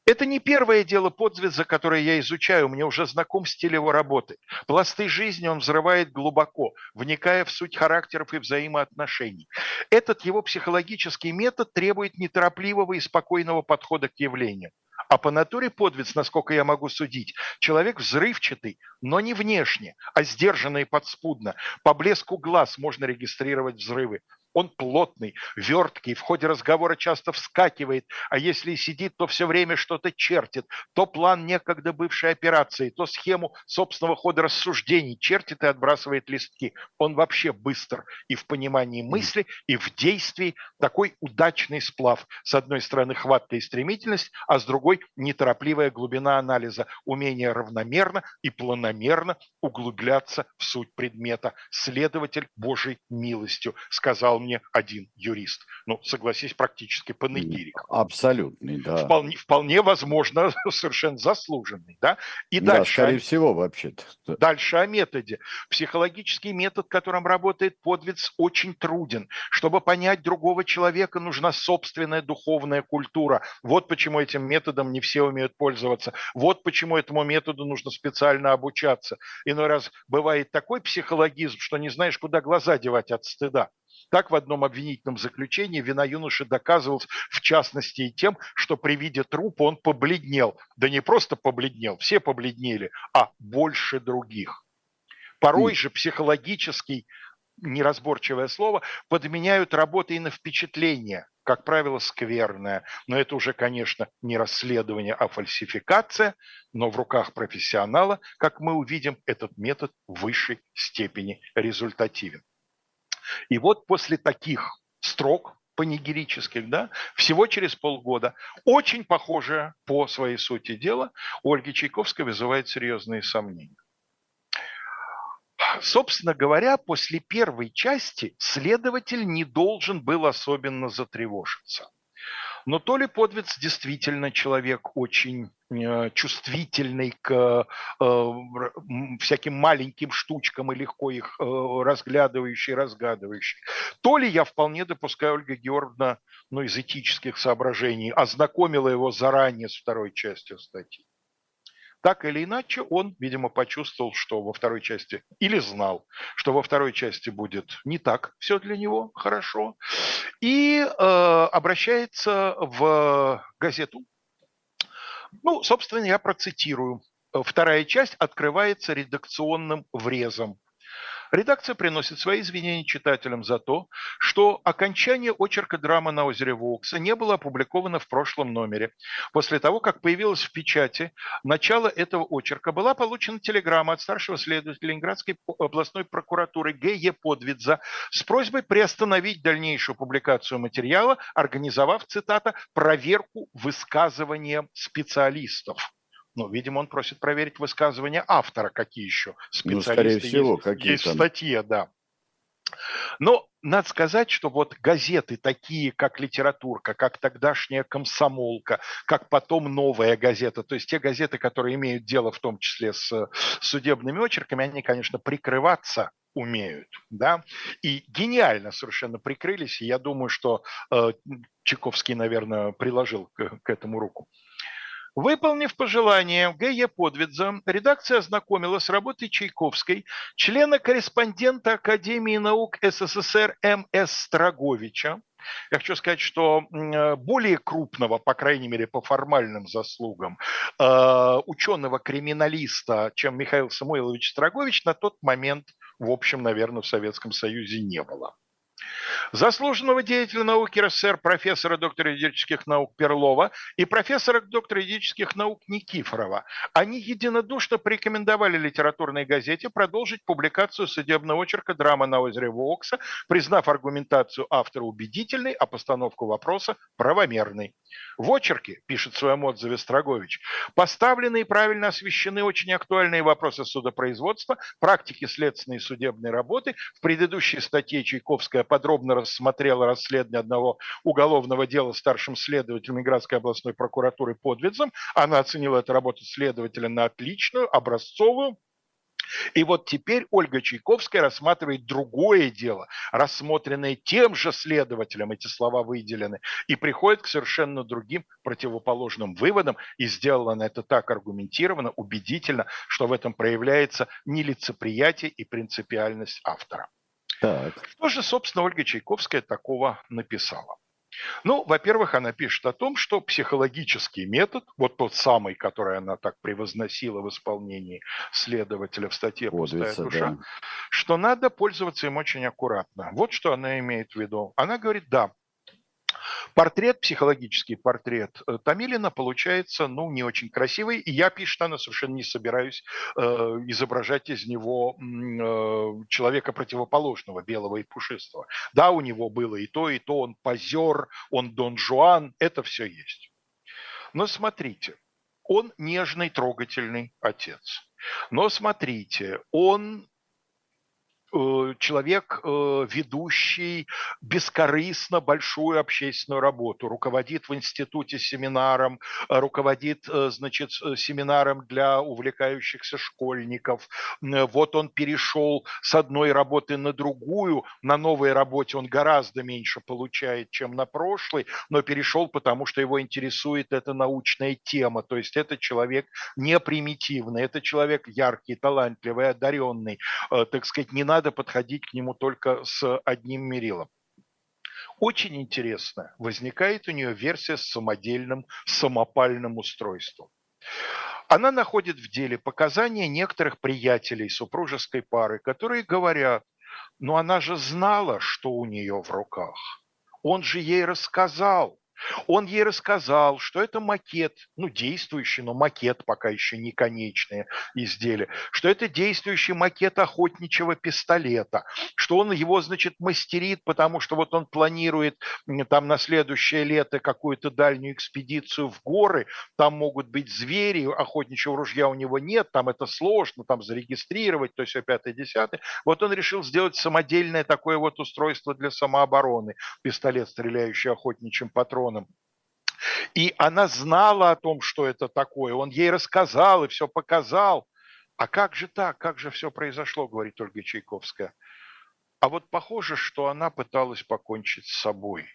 Это не первое дело подзвезда, которое я изучаю, мне уже знаком стиль его работы. Пласты жизни он взрывает глубоко, вникая в суть характеров и взаимоотношений. Этот его психологический метод требует неторопливого и спокойного подхода к явлению. А по натуре подвиц, насколько я могу судить, человек взрывчатый, но не внешне, а сдержанно и подспудно. По блеску глаз можно регистрировать взрывы. Он плотный, верткий, в ходе разговора часто вскакивает, а если и сидит, то все время что-то чертит. То план некогда бывшей операции, то схему собственного хода рассуждений чертит и отбрасывает листки. Он вообще быстр и в понимании мысли, и в действии. Такой удачный сплав. С одной стороны хватка и стремительность, а с другой неторопливая глубина анализа, умение равномерно и планомерно углубляться в суть предмета. Следователь Божьей милостью, сказал мне один юрист. Ну, согласись, практически панегирик. Абсолютный, да. Вполне, вполне возможно, <laughs> совершенно заслуженный. Да? И да, дальше, скорее всего, вообще-то. Дальше о методе. Психологический метод, которым работает подвиц, очень труден. Чтобы понять другого человека, нужна собственная духовная культура. Вот почему этим методом не все умеют пользоваться. Вот почему этому методу нужно специально обучаться. Иной раз бывает такой психологизм, что не знаешь, куда глаза девать от стыда. Так в одном обвинительном заключении вина юноши доказывалась в частности и тем, что при виде трупа он побледнел. Да не просто побледнел, все побледнели, а больше других. Порой же психологический неразборчивое слово, подменяют работы и на впечатление, как правило, скверное. Но это уже, конечно, не расследование, а фальсификация, но в руках профессионала, как мы увидим, этот метод в высшей степени результативен. И вот после таких строк панигерических, да, всего через полгода, очень похожее по своей сути дела, у Ольги Чайковской вызывает серьезные сомнения. Собственно говоря, после первой части следователь не должен был особенно затревожиться – но то ли Подвиц действительно человек очень э, чувствительный к э, всяким маленьким штучкам и легко их э, разглядывающий, разгадывающий. То ли я вполне допускаю Ольга Георгиевна, ну, из этических соображений, ознакомила его заранее с второй частью статьи. Так или иначе, он, видимо, почувствовал, что во второй части, или знал, что во второй части будет не так все для него хорошо, и э, обращается в газету. Ну, собственно, я процитирую. Вторая часть открывается редакционным врезом. Редакция приносит свои извинения читателям за то, что окончание очерка драма на озере Вокса не было опубликовано в прошлом номере. После того, как появилось в печати начало этого очерка, была получена телеграмма от старшего следователя Ленинградской областной прокуратуры Г.Е. Подвидза с просьбой приостановить дальнейшую публикацию материала, организовав, цитата, «проверку высказывания специалистов». Ну, видимо, он просит проверить высказывания автора, какие еще специалисты ну, скорее всего, есть, какие есть в статье, да. Но надо сказать, что вот газеты такие, как «Литературка», как тогдашняя «Комсомолка», как потом «Новая газета», то есть те газеты, которые имеют дело в том числе с судебными очерками, они, конечно, прикрываться умеют, да, и гениально совершенно прикрылись, и я думаю, что э, Чайковский, наверное, приложил к, к этому руку. Выполнив пожелание Г.Е. Подвидза, редакция ознакомила с работой Чайковской члена-корреспондента Академии наук СССР М.С. Строговича. Я хочу сказать, что более крупного, по крайней мере, по формальным заслугам, э, ученого-криминалиста, чем Михаил Самуилович Строгович, на тот момент, в общем, наверное, в Советском Союзе не было. Заслуженного деятеля науки РСФСР, профессора доктора юридических наук Перлова и профессора доктора юридических наук Никифорова. Они единодушно порекомендовали литературной газете продолжить публикацию судебного очерка «Драма на озере Вокса», признав аргументацию автора убедительной, а постановку вопроса правомерной. В очерке, пишет в своем отзыве Строгович, поставлены и правильно освещены очень актуальные вопросы судопроизводства, практики следственной и судебной работы. В предыдущей статье Чайковская подробно рассмотрела расследование одного уголовного дела старшим следователем Миграции областной прокуратуры Подвидзом. Она оценила эту работу следователя на отличную, образцовую, и вот теперь Ольга Чайковская рассматривает другое дело, рассмотренное тем же следователем, эти слова выделены, и приходит к совершенно другим противоположным выводам, и сделала она это так аргументированно, убедительно, что в этом проявляется нелицеприятие и принципиальность автора. Так. Что же, собственно, Ольга Чайковская такого написала? Ну, во-первых, она пишет о том, что психологический метод, вот тот самый, который она так превозносила в исполнении следователя в статье «Пустая душа», да. что надо пользоваться им очень аккуратно. Вот что она имеет в виду. Она говорит, да, Портрет, психологический портрет э, Томилина получается, ну, не очень красивый. И я, пишет она, совершенно не собираюсь э, изображать из него э, человека противоположного, белого и пушистого. Да, у него было и то, и то, он позер, он Дон Жуан, это все есть. Но смотрите, он нежный, трогательный отец. Но смотрите, он человек, э, ведущий бескорыстно большую общественную работу, руководит в институте семинаром, э, руководит, значит, семинаром для увлекающихся школьников. Вот он перешел с одной работы на другую, на новой работе он гораздо меньше получает, чем на прошлой, но перешел, потому что его интересует эта научная тема, то есть это человек не примитивный, это человек яркий, талантливый, одаренный, так сказать, не надо надо подходить к нему только с одним мерилом. Очень интересно, возникает у нее версия с самодельным самопальным устройством. Она находит в деле показания некоторых приятелей супружеской пары, которые говорят, ну она же знала, что у нее в руках. Он же ей рассказал. Он ей рассказал, что это макет, ну, действующий, но макет пока еще не конечное изделие, что это действующий макет охотничьего пистолета, что он его, значит, мастерит, потому что вот он планирует там на следующее лето какую-то дальнюю экспедицию в горы, там могут быть звери, охотничьего ружья у него нет, там это сложно, там зарегистрировать, то есть пятое, десятое. Вот он решил сделать самодельное такое вот устройство для самообороны, пистолет, стреляющий охотничьим патроном Наполеоном. И она знала о том, что это такое. Он ей рассказал и все показал. А как же так? Как же все произошло, говорит Ольга Чайковская. А вот похоже, что она пыталась покончить с собой.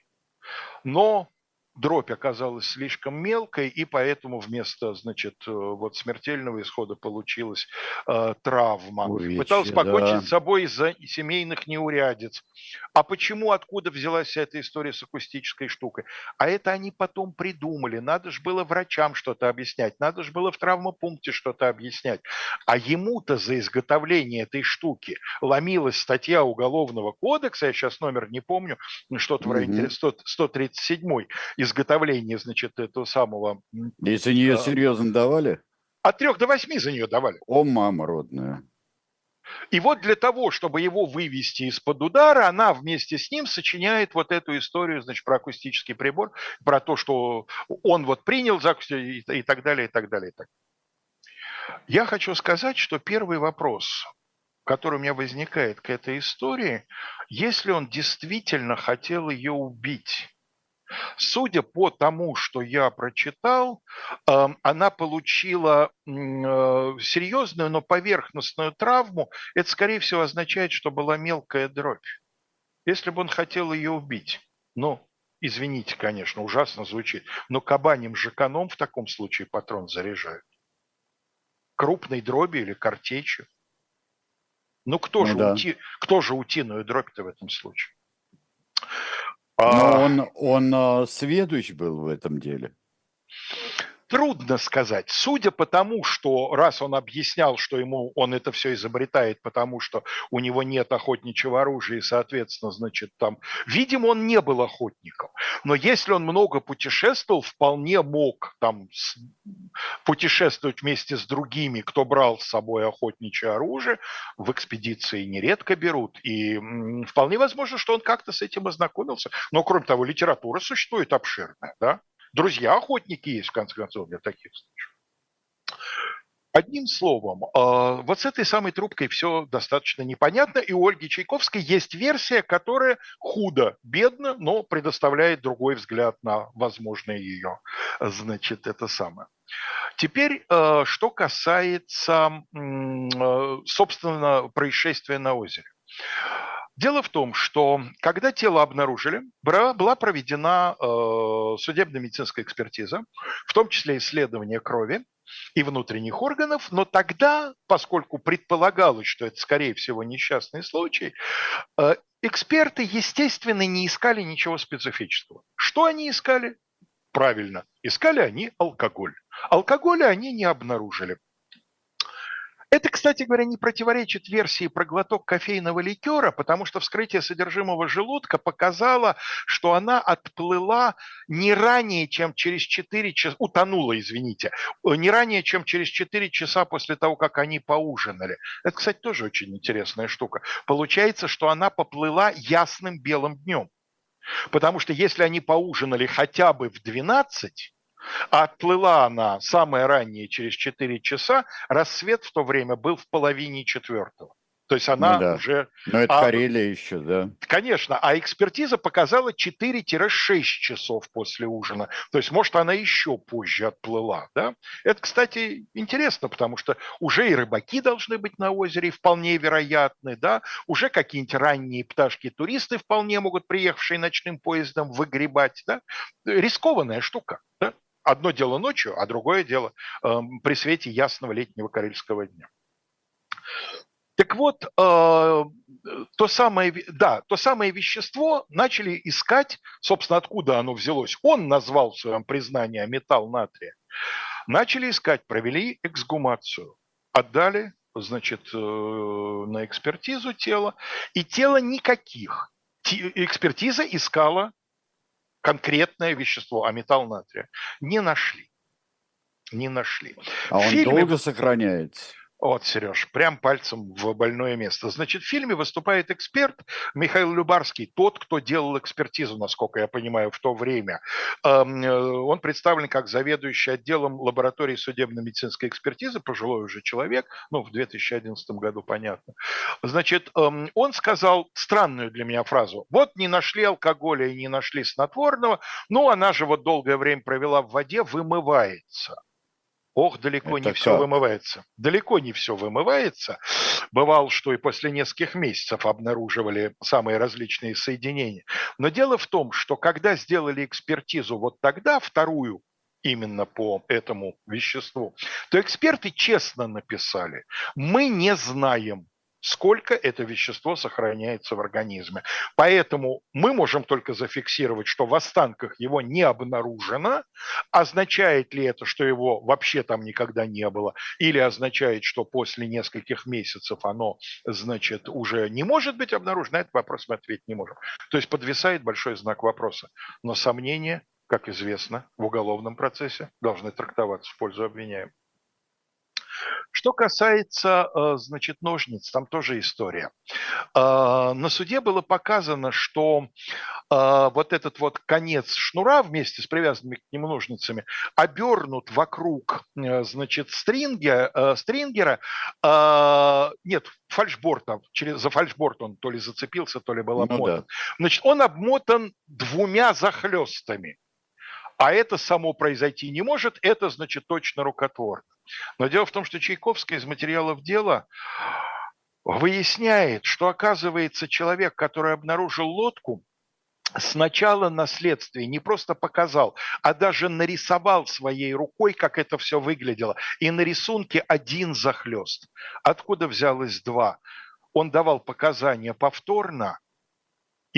Но дробь оказалась слишком мелкой, и поэтому вместо, значит, э, вот смертельного исхода получилась э, травма. Увечье, Пытался покончить да. с собой из-за семейных неурядиц. А почему, откуда взялась эта история с акустической штукой? А это они потом придумали. Надо же было врачам что-то объяснять, надо же было в травмопункте что-то объяснять. А ему-то за изготовление этой штуки ломилась статья Уголовного кодекса, я сейчас номер не помню, что-то в районе 100, 137 изготовление, значит, этого самого... И за нее а, серьезно давали? От трех до восьми за нее давали. О, мама родная. И вот для того, чтобы его вывести из-под удара, она вместе с ним сочиняет вот эту историю, значит, про акустический прибор, про то, что он вот принял за и, и так далее, и так далее, и так далее. Я хочу сказать, что первый вопрос, который у меня возникает к этой истории, если он действительно хотел ее убить, Судя по тому, что я прочитал, эм, она получила э, серьезную, но поверхностную травму. Это, скорее всего, означает, что была мелкая дробь. Если бы он хотел ее убить, ну, извините, конечно, ужасно звучит, но кабанем жаканом в таком случае патрон заряжают. Крупной дроби или картечью. Ну, кто, ну, же, да. ути, кто же утиную дробь-то в этом случае? Но а. он, он а, сведущ был в этом деле. Трудно сказать. Судя по тому, что раз он объяснял, что ему он это все изобретает, потому что у него нет охотничьего оружия, и, соответственно, значит, там, видимо, он не был охотником. Но если он много путешествовал, вполне мог там путешествовать вместе с другими, кто брал с собой охотничье оружие. В экспедиции нередко берут. И вполне возможно, что он как-то с этим ознакомился. Но, кроме того, литература существует обширная, да? Друзья-охотники есть, в конце концов, для таких случаев. Одним словом, а, вот с этой самой трубкой все достаточно непонятно, и у Ольги Чайковской есть версия, которая худо, бедно, но предоставляет другой взгляд на возможное ее, значит, это самое. Теперь, а, что касается, а, собственно, происшествия на озере. Дело в том, что когда тело обнаружили, была проведена э, судебно-медицинская экспертиза, в том числе исследование крови и внутренних органов, но тогда, поскольку предполагалось, что это, скорее всего, несчастный случай, э, эксперты, естественно, не искали ничего специфического. Что они искали? Правильно, искали они алкоголь. Алкоголя они не обнаружили. Это, кстати говоря, не противоречит версии про глоток кофейного ликера, потому что вскрытие содержимого желудка показало, что она отплыла не ранее, чем через 4 часа, утонула, извините, не ранее, чем через 4 часа после того, как они поужинали. Это, кстати, тоже очень интересная штука. Получается, что она поплыла ясным белым днем. Потому что если они поужинали хотя бы в 12, а отплыла она самое раннее через 4 часа, рассвет в то время был в половине четвертого. То есть она ну, да. уже... Но это а, Карелия еще, да? Конечно, а экспертиза показала 4-6 часов после ужина. То есть, может, она еще позже отплыла, да? Это, кстати, интересно, потому что уже и рыбаки должны быть на озере, вполне вероятны, да? Уже какие-нибудь ранние пташки-туристы вполне могут, приехавшие ночным поездом, выгребать, да? Рискованная штука, да? Одно дело ночью, а другое дело э, при свете ясного летнего карельского дня. Так вот, э, то самое, да, то самое вещество начали искать, собственно, откуда оно взялось. Он назвал в своем признании металл натрия. Начали искать, провели эксгумацию, отдали, значит, э, на экспертизу тело, и тело никаких. Экспертиза искала конкретное вещество, а металл натрия, не нашли. Не нашли. А он фильме... долго сохраняется? Вот, Сереж, прям пальцем в больное место. Значит, в фильме выступает эксперт Михаил Любарский, тот, кто делал экспертизу, насколько я понимаю, в то время. Эм, э, он представлен как заведующий отделом лаборатории судебно-медицинской экспертизы, пожилой уже человек, ну, в 2011 году, понятно. Значит, эм, он сказал странную для меня фразу. Вот не нашли алкоголя и не нашли снотворного, ну, она же вот долгое время провела в воде, вымывается. Ох, далеко Это не все вымывается. Далеко не все вымывается. Бывало, что и после нескольких месяцев обнаруживали самые различные соединения. Но дело в том, что когда сделали экспертизу вот тогда, вторую, именно по этому веществу, то эксперты честно написали, мы не знаем, сколько это вещество сохраняется в организме. Поэтому мы можем только зафиксировать, что в останках его не обнаружено. Означает ли это, что его вообще там никогда не было? Или означает, что после нескольких месяцев оно, значит, уже не может быть обнаружено? На этот вопрос мы ответить не можем. То есть подвисает большой знак вопроса. Но сомнения, как известно, в уголовном процессе должны трактоваться в пользу обвиняемого. Что касается, э, значит, ножниц, там тоже история. Э, на суде было показано, что э, вот этот вот конец шнура вместе с привязанными к нему ножницами обернут вокруг, значит, стринга, стрингера, нет, фальшборта, через, за фальшборт он то ли зацепился, то ли был обмотан. Ну, да. Значит, он обмотан двумя захлестами. А это само произойти не может, это значит точно рукотворно. Но дело в том, что Чайковская из материалов дела выясняет, что оказывается человек, который обнаружил лодку, сначала на следствии не просто показал, а даже нарисовал своей рукой, как это все выглядело. И на рисунке один захлест. Откуда взялось два? Он давал показания повторно,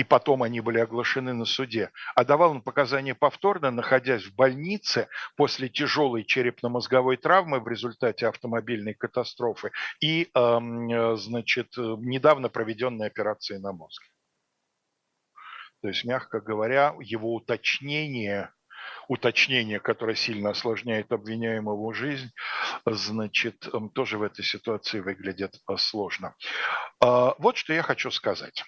и потом они были оглашены на суде, а давал он показания повторно, находясь в больнице после тяжелой черепно-мозговой травмы в результате автомобильной катастрофы и, эм, значит, недавно проведенной операции на мозг. То есть, мягко говоря, его уточнение уточнение, которое сильно осложняет обвиняемого жизнь, значит, эм, тоже в этой ситуации выглядит э, сложно. Вот что я хочу сказать.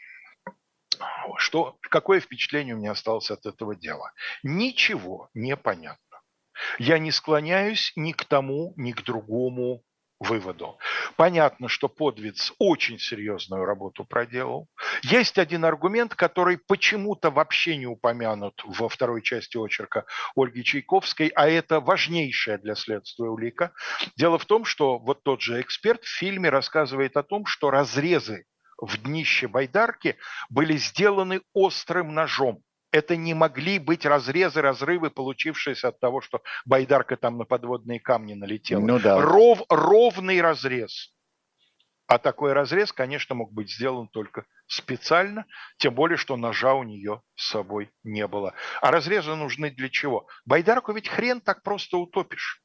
Что, какое впечатление у меня осталось от этого дела? Ничего не понятно. Я не склоняюсь ни к тому, ни к другому выводу. Понятно, что Подвиц очень серьезную работу проделал. Есть один аргумент, который почему-то вообще не упомянут во второй части очерка Ольги Чайковской, а это важнейшая для следствия улика. Дело в том, что вот тот же эксперт в фильме рассказывает о том, что разрезы в днище байдарки были сделаны острым ножом. Это не могли быть разрезы, разрывы, получившиеся от того, что байдарка там на подводные камни налетела. Ну, да. Ров, ровный разрез. А такой разрез, конечно, мог быть сделан только специально, тем более, что ножа у нее с собой не было. А разрезы нужны для чего? Байдарку ведь хрен так просто утопишь.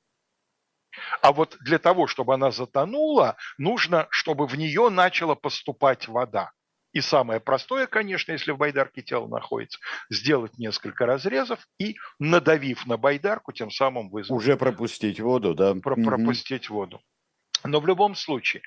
А вот для того, чтобы она затонула, нужно, чтобы в нее начала поступать вода. И самое простое, конечно, если в байдарке тело находится, сделать несколько разрезов и, надавив на байдарку, тем самым вызвать... Уже пропустить воду, да? Про пропустить воду. Но в любом случае,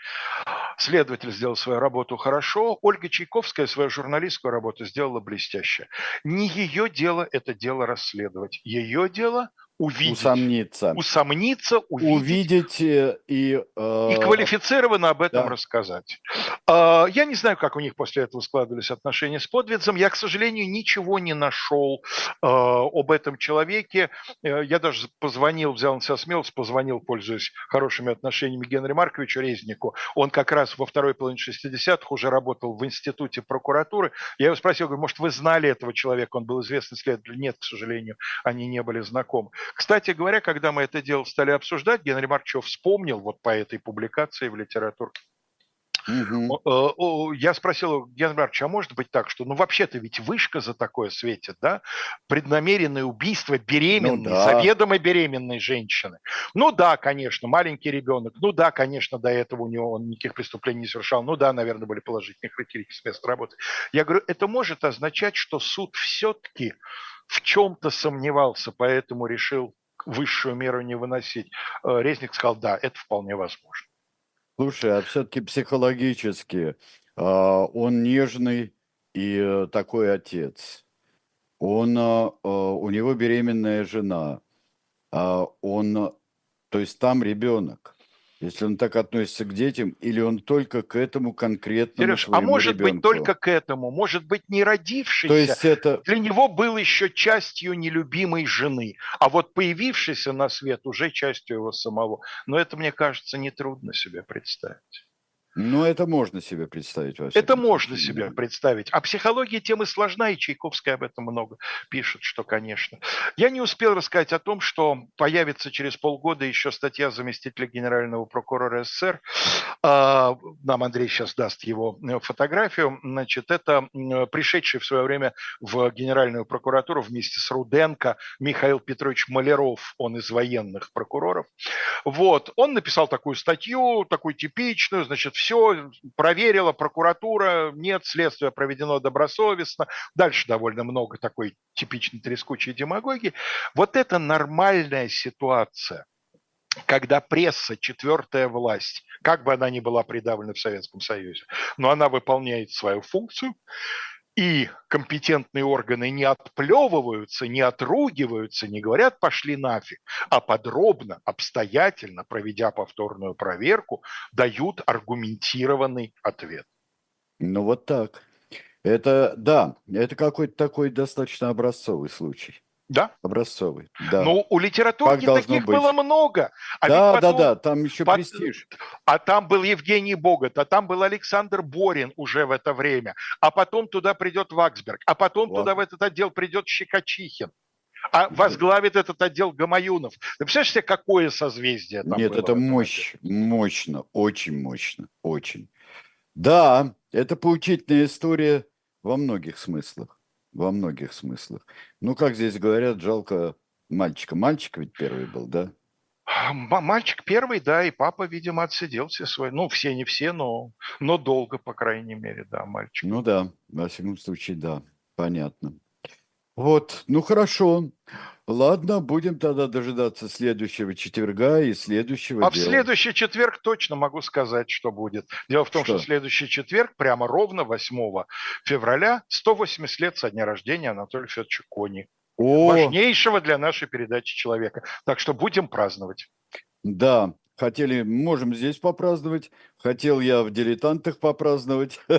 следователь сделал свою работу хорошо, Ольга Чайковская свою журналистскую работу сделала блестяще. Не ее дело это дело расследовать. Ее дело увидеть, усомниться, усомниться, увидеть, увидеть э, и э, и квалифицированно об этом да. рассказать. Э, я не знаю, как у них после этого складывались отношения с Подвидзом. Я, к сожалению, ничего не нашел э, об этом человеке. Э, я даже позвонил, взял на себя смелость, позвонил, пользуясь хорошими отношениями Генри Марковичу Резнику. Он как раз во второй половине 60-х уже работал в институте прокуратуры. Я его спросил, говорю, может, вы знали этого человека? Он был известный следователь. Нет, к сожалению, они не были знакомы. Кстати говоря, когда мы это дело стали обсуждать, Генри Марчев вспомнил вот по этой публикации в литературке, Угу. Я спросил Геннадия Марковича, а может быть так, что ну вообще-то ведь вышка за такое светит, да? Преднамеренное убийство беременной, ну, да. заведомо беременной женщины. Ну да, конечно, маленький ребенок, ну да, конечно, до этого у него он никаких преступлений не совершал, ну да, наверное, были положительные характеристики с места работы. Я говорю, это может означать, что суд все-таки в чем-то сомневался, поэтому решил высшую меру не выносить. Э, Резник сказал, да, это вполне возможно. Слушай, а все-таки психологически а, он нежный и э, такой отец. Он, а, а, у него беременная жена. Он, то есть там ребенок. Если он так относится к детям, или он только к этому конкретному Сереж, а может ребенку? быть только к этому, может быть не родившийся, То есть это... для него был еще частью нелюбимой жены, а вот появившийся на свет уже частью его самого. Но это, мне кажется, нетрудно себе представить. Ну, это можно себе представить. Во это можно себе представить. А психология темы сложна, и Чайковская об этом много пишет, что, конечно. Я не успел рассказать о том, что появится через полгода еще статья заместителя генерального прокурора СССР. А, нам Андрей сейчас даст его э, фотографию. Значит, это пришедший в свое время в генеральную прокуратуру вместе с Руденко Михаил Петрович Маляров, он из военных прокуроров. Вот, он написал такую статью, такую типичную, значит, все проверила прокуратура, нет, следствие проведено добросовестно. Дальше довольно много такой типичной трескучей демагогии. Вот это нормальная ситуация когда пресса, четвертая власть, как бы она ни была придавлена в Советском Союзе, но она выполняет свою функцию, и компетентные органы не отплевываются, не отругиваются, не говорят «пошли нафиг», а подробно, обстоятельно, проведя повторную проверку, дают аргументированный ответ. Ну вот так. Это, да, это какой-то такой достаточно образцовый случай. Да. Образцовый, да. Ну, у литературки таких быть. было много. А да, потом, да, да, там еще под... престиж. А там был Евгений Богот, а там был Александр Борин уже в это время. А потом туда придет Ваксберг, а потом Ладно. туда в этот отдел придет Щекочихин. А возглавит этот отдел Гамаюнов. Ты представляешь себе, какое созвездие там Нет, это мощь, мощно, очень мощно, очень. Да, это поучительная история во многих смыслах во многих смыслах. Ну, как здесь говорят, жалко мальчика. Мальчик ведь первый был, да? Мальчик первый, да, и папа, видимо, отсидел все свои. Ну, все не все, но, но долго, по крайней мере, да, мальчик. Ну да, во всяком случае, да, понятно. Вот, ну хорошо. Ладно, будем тогда дожидаться следующего четверга и следующего А дела. в следующий четверг точно могу сказать, что будет. Дело в том, что, что следующий четверг, прямо ровно 8 февраля, 180 лет со дня рождения Анатолия Федоровича Кони. О! Важнейшего для нашей передачи человека. Так что будем праздновать. Да, Хотели, можем здесь попраздновать. Хотел я в дилетантах попраздновать. <laughs>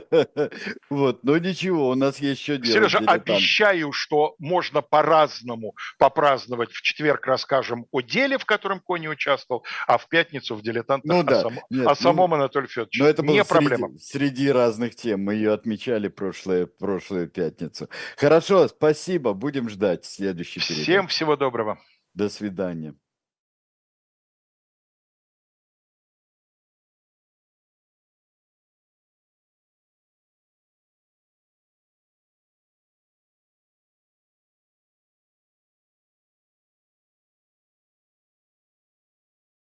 Вот, но ничего, у нас есть еще дело. Сережа, обещаю, что можно по-разному попраздновать. В четверг расскажем о деле, в котором Кони участвовал, а в пятницу в дилетантах ну, да. о, сам... Нет, о самом ну, Анатолии Федоровиче. Но это было Не среди, проблема. Среди разных тем. Мы ее отмечали прошлое, прошлую пятницу. Хорошо, спасибо. Будем ждать следующий передачи. Всем всего доброго. До свидания.